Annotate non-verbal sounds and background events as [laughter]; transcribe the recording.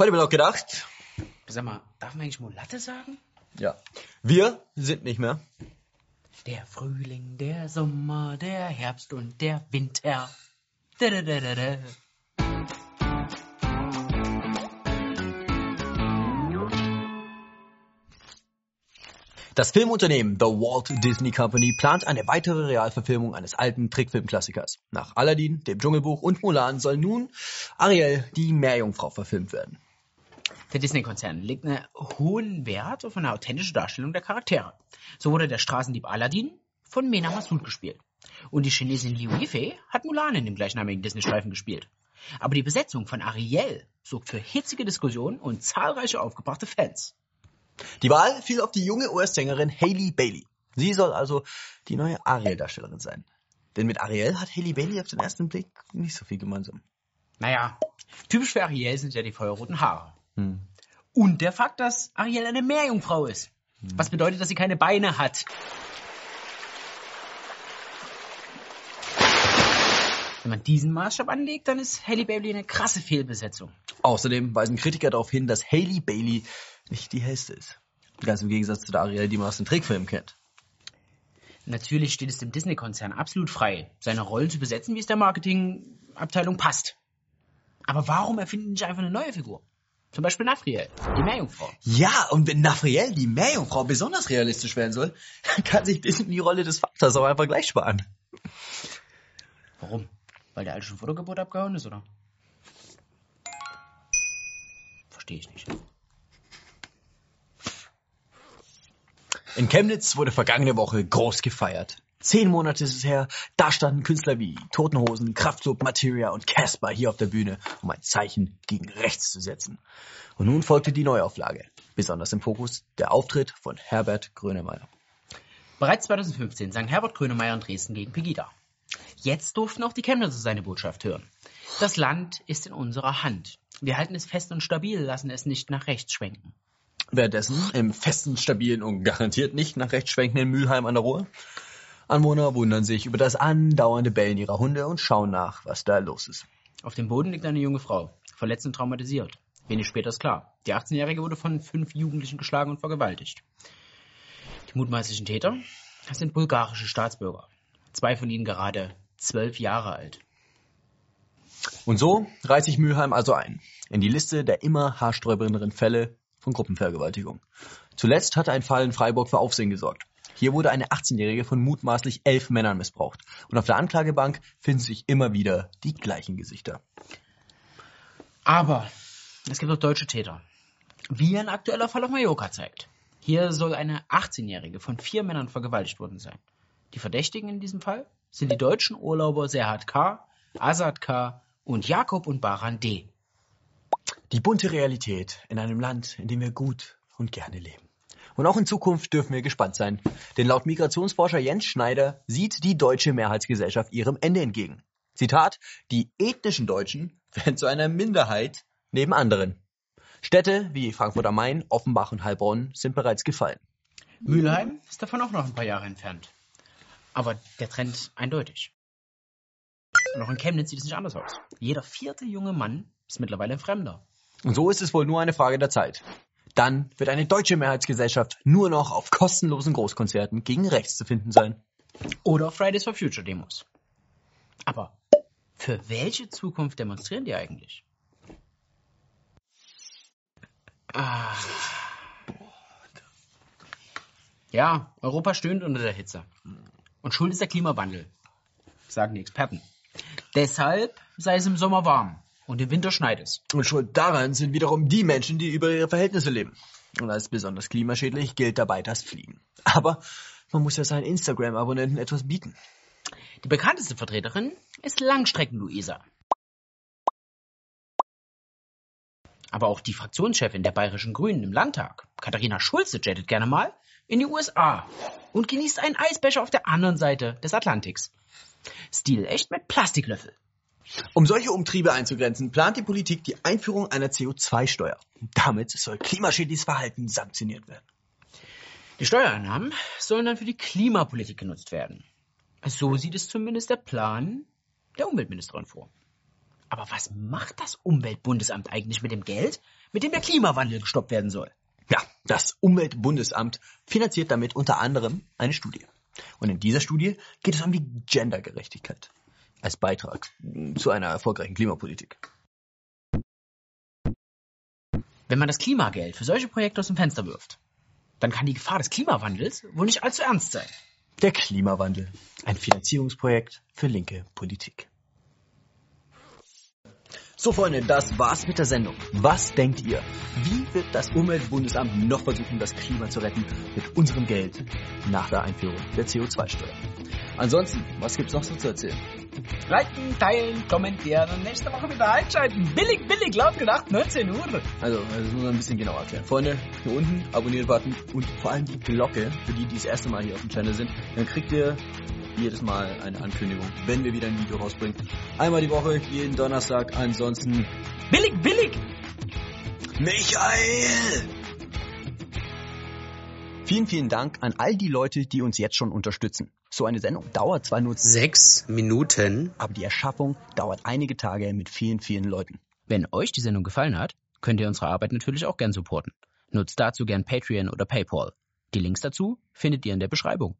Heute wird auch gedacht. Sag mal, darf man eigentlich Mulatte sagen? Ja. Wir sind nicht mehr. Der Frühling, der Sommer, der Herbst und der Winter. Da, da, da, da, da. Das Filmunternehmen The Walt Disney Company plant eine weitere Realverfilmung eines alten Trickfilmklassikers. Nach Aladdin, dem Dschungelbuch und Mulan soll nun Ariel, die Meerjungfrau, verfilmt werden. Der Disney-Konzern legt einen hohen Wert auf eine authentische Darstellung der Charaktere. So wurde der Straßendieb Aladdin von Mena Massoud gespielt. Und die Chinesin Liu Yifei hat Mulan in dem gleichnamigen Disney-Streifen gespielt. Aber die Besetzung von Ariel sorgt für hitzige Diskussionen und zahlreiche aufgebrachte Fans. Die Wahl fiel auf die junge US-Sängerin Hailey Bailey. Sie soll also die neue Ariel-Darstellerin sein. Denn mit Ariel hat Hailey Bailey auf den ersten Blick nicht so viel gemeinsam. Naja, typisch für Ariel sind ja die feuerroten Haare. Hm. Und der Fakt, dass Ariel eine Meerjungfrau ist. Was bedeutet, dass sie keine Beine hat. Wenn man diesen Maßstab anlegt, dann ist Hailey Bailey eine krasse Fehlbesetzung. Außerdem weisen Kritiker darauf hin, dass Hailey Bailey nicht die hellste ist. Ganz im Gegensatz zu der Ariel, die man aus den Trickfilmen kennt. Natürlich steht es dem Disney-Konzern absolut frei, seine Rollen zu besetzen, wie es der Marketingabteilung passt. Aber warum erfinden die nicht einfach eine neue Figur? Zum Beispiel Nafriel, die Meerjungfrau. Ja, und wenn Nafriel, die Meerjungfrau, besonders realistisch werden soll, dann [laughs] kann sich Disney die Rolle des Vaters auch einfach gleich sparen. Warum? Weil der alte schon vor der Geburt abgehauen ist, oder? Verstehe ich nicht. In Chemnitz wurde vergangene Woche groß gefeiert. Zehn Monate ist es her, da standen Künstler wie Totenhosen, Kraftklub, Materia und Casper hier auf der Bühne, um ein Zeichen gegen rechts zu setzen. Und nun folgte die Neuauflage. Besonders im Fokus der Auftritt von Herbert Grönemeyer. Bereits 2015 sang Herbert Grönemeyer in Dresden gegen Pegida. Jetzt durften auch die Chemnitzer seine Botschaft hören. Das Land ist in unserer Hand. Wir halten es fest und stabil, lassen es nicht nach rechts schwenken. Währenddessen im festen, stabilen und garantiert nicht nach rechts schwenkenden Mülheim an der Ruhr. Anwohner wundern sich über das andauernde Bellen ihrer Hunde und schauen nach, was da los ist. Auf dem Boden liegt eine junge Frau, verletzt und traumatisiert. Wenig später ist klar. Die 18-Jährige wurde von fünf Jugendlichen geschlagen und vergewaltigt. Die mutmaßlichen Täter sind bulgarische Staatsbürger. Zwei von ihnen gerade zwölf Jahre alt. Und so reiht sich Mülheim also ein in die Liste der immer haarsträubenderen Fälle von Gruppenvergewaltigung. Zuletzt hatte ein Fall in Freiburg für Aufsehen gesorgt. Hier wurde eine 18-Jährige von mutmaßlich elf Männern missbraucht. Und auf der Anklagebank finden sich immer wieder die gleichen Gesichter. Aber es gibt auch deutsche Täter. Wie ein aktueller Fall auf Mallorca zeigt. Hier soll eine 18-Jährige von vier Männern vergewaltigt worden sein. Die Verdächtigen in diesem Fall sind die deutschen Urlauber Serhat K., Azad K. und Jakob und Baran D. Die bunte Realität in einem Land, in dem wir gut und gerne leben. Und auch in Zukunft dürfen wir gespannt sein, denn laut Migrationsforscher Jens Schneider sieht die deutsche Mehrheitsgesellschaft ihrem Ende entgegen. Zitat, die ethnischen Deutschen [laughs] werden zu einer Minderheit neben anderen. Städte wie Frankfurt am Main, Offenbach und Heilbronn sind bereits gefallen. Mülheim ist davon auch noch ein paar Jahre entfernt. Aber der Trend eindeutig. Und auch in Chemnitz sieht es nicht anders aus. Jeder vierte junge Mann ist mittlerweile ein Fremder. Und so ist es wohl nur eine Frage der Zeit. Dann wird eine deutsche Mehrheitsgesellschaft nur noch auf kostenlosen Großkonzerten gegen rechts zu finden sein. Oder Fridays for Future Demos. Aber für welche Zukunft demonstrieren die eigentlich? Ah. Ja, Europa stöhnt unter der Hitze. Und schuld ist der Klimawandel, sagen die Experten. Deshalb sei es im Sommer warm und im Winter schneit es. Und schuld daran sind wiederum die Menschen, die über ihre Verhältnisse leben. Und als besonders klimaschädlich gilt dabei das Fliegen. Aber man muss ja seinen Instagram-Abonnenten etwas bieten. Die bekannteste Vertreterin ist Langstrecken-Luisa. Aber auch die Fraktionschefin der Bayerischen Grünen im Landtag, Katharina Schulze, jettet gerne mal in die USA und genießt einen Eisbecher auf der anderen Seite des Atlantiks. Stil echt mit Plastiklöffel. Um solche Umtriebe einzugrenzen, plant die Politik die Einführung einer CO2-Steuer. Damit soll klimaschädliches Verhalten sanktioniert werden. Die Steuereinnahmen sollen dann für die Klimapolitik genutzt werden. So sieht es zumindest der Plan der Umweltministerin vor. Aber was macht das Umweltbundesamt eigentlich mit dem Geld, mit dem der Klimawandel gestoppt werden soll? Ja, das Umweltbundesamt finanziert damit unter anderem eine Studie. Und in dieser Studie geht es um die Gendergerechtigkeit als Beitrag zu einer erfolgreichen Klimapolitik. Wenn man das Klimageld für solche Projekte aus dem Fenster wirft, dann kann die Gefahr des Klimawandels wohl nicht allzu ernst sein. Der Klimawandel, ein Finanzierungsprojekt für linke Politik. So Freunde, das war's mit der Sendung. Was denkt ihr? Wie wird das Umweltbundesamt noch versuchen, das Klima zu retten mit unserem Geld nach der Einführung der CO2-Steuer? Ansonsten, was gibt's noch so zu erzählen? Liken, teilen, kommentieren und nächste Woche wieder einschalten. Billig, billig, laut gedacht, 19 Uhr. Also, das muss man ein bisschen genauer erklären. Freunde, hier unten Abonnieren-Button und vor allem die Glocke, für die, die das erste Mal hier auf dem Channel sind. Dann kriegt ihr jedes Mal eine Ankündigung, wenn wir wieder ein Video rausbringen. Einmal die Woche, jeden Donnerstag. Ansonsten Billig, billig. Michael! Vielen, vielen Dank an all die Leute, die uns jetzt schon unterstützen. So eine Sendung dauert zwar nur Sechs Minuten. aber die Erschaffung dauert einige Tage mit vielen, vielen Leuten. Wenn euch die Sendung gefallen hat, könnt ihr unsere Arbeit natürlich auch gern supporten. Nutzt dazu gern Patreon oder PayPal. Die Links dazu findet ihr in der Beschreibung.